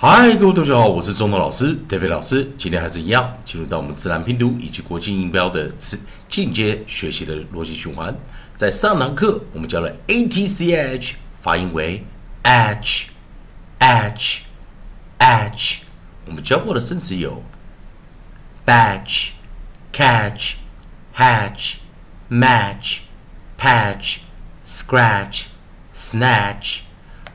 嗨，各位同学好，我是中通老师 David 老师。今天还是一样，进入到我们自然拼读以及国际音标的次进阶学习的逻辑循环。在上堂课我们教了 a t c h 发音为 h h h。我们教过的生词有 batch、catch、hatch、match、patch、scratch、snatch。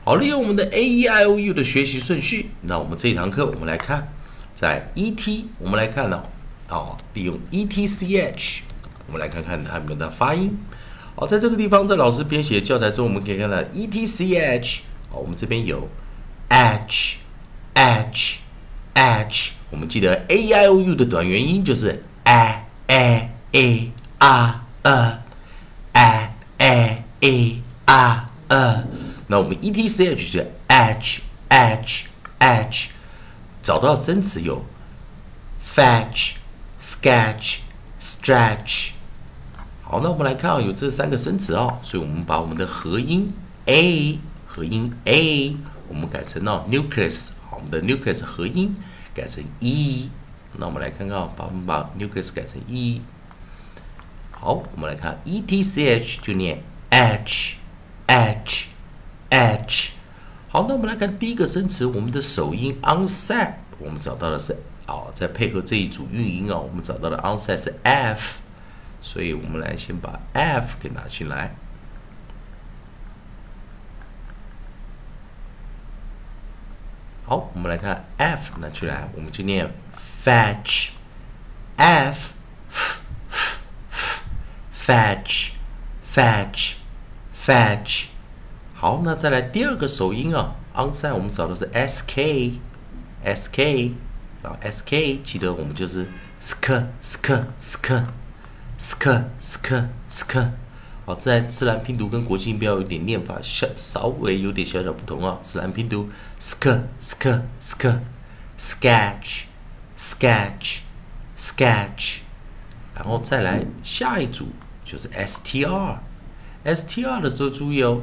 好，利用我们的 A E I O U 的学习顺序，那我们这一堂课我们来看，在 E T 我们来看呢，哦，利用 E T C H，我们来看看它们的发音。好，在这个地方，在老师编写教材中，我们可以看到 E T C H，好，我们这边有 H H H，我们记得 A E I O U 的短元音就是 A A A R A A A A R A。那我们 E T C H 是 H H H，找到生词有 fetch、sketch、stretch。好，那我们来看啊，有这三个生词哦，所以我们把我们的合音 A 合音 A，我们改成了 nucleus。好，我们的 nucleus 合音改成 E。那我们来看看，把我们把 nucleus 改成 E。好，我们来看 E T C H 就念 H H。Etch 好，那我们来看第一个生词，我们的首音 onset，我们找到的是哦，再配合这一组韵音啊，我们找到的 onset 是 F，所以我们来先把 F 给拿进来。好，我们来看 F 拿出来，我们就念 fetch，F，fetch，fetch，fetch。好，那再来第二个首音啊，onset 我们找的是 s k s k，然后 s k 记得我们就是 sk sk sk sk sk sk。好，在自然拼读跟国际音标有点念法稍，稍微有点小小不同啊。自然拼读 sk sk sk sketch sketch sketch，然后再来下一组就是 str str 的时候注意哦。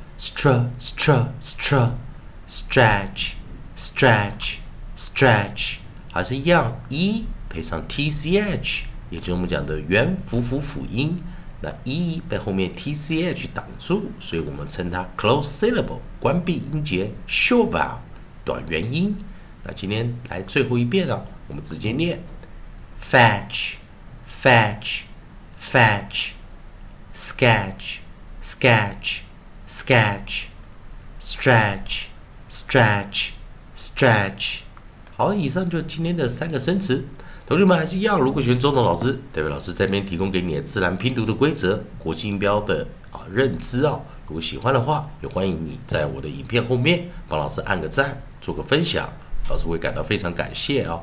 stra stra stra stretch stretch stretch 还是一样，e 配上 tch，也就是我们讲的元辅辅辅音。那 e 被后面 tch 挡住，所以我们称它 close syllable，关闭音节，shovel，短元音。那今天来最后一遍啊，我们直接念 fetch fetch fetch sketch sketch sketch, stretch, stretch, stretch。好，以上就是今天的三个生词。同学们还是一样，如果喜欢周董老师，代表老师这边提供给你的自然拼读的规则、国际音标的啊认知啊。如果喜欢的话，也欢迎你在我的影片后面帮老师按个赞，做个分享，老师会感到非常感谢啊。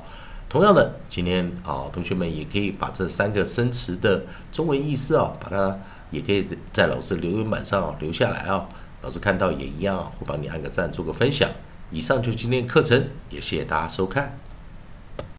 同样的，今天啊，同学们也可以把这三个生词的中文意思啊，把它。也可以在老师留言板上留下来啊，老师看到也一样啊，会帮你按个赞，做个分享。以上就是今天课程，也谢谢大家收看。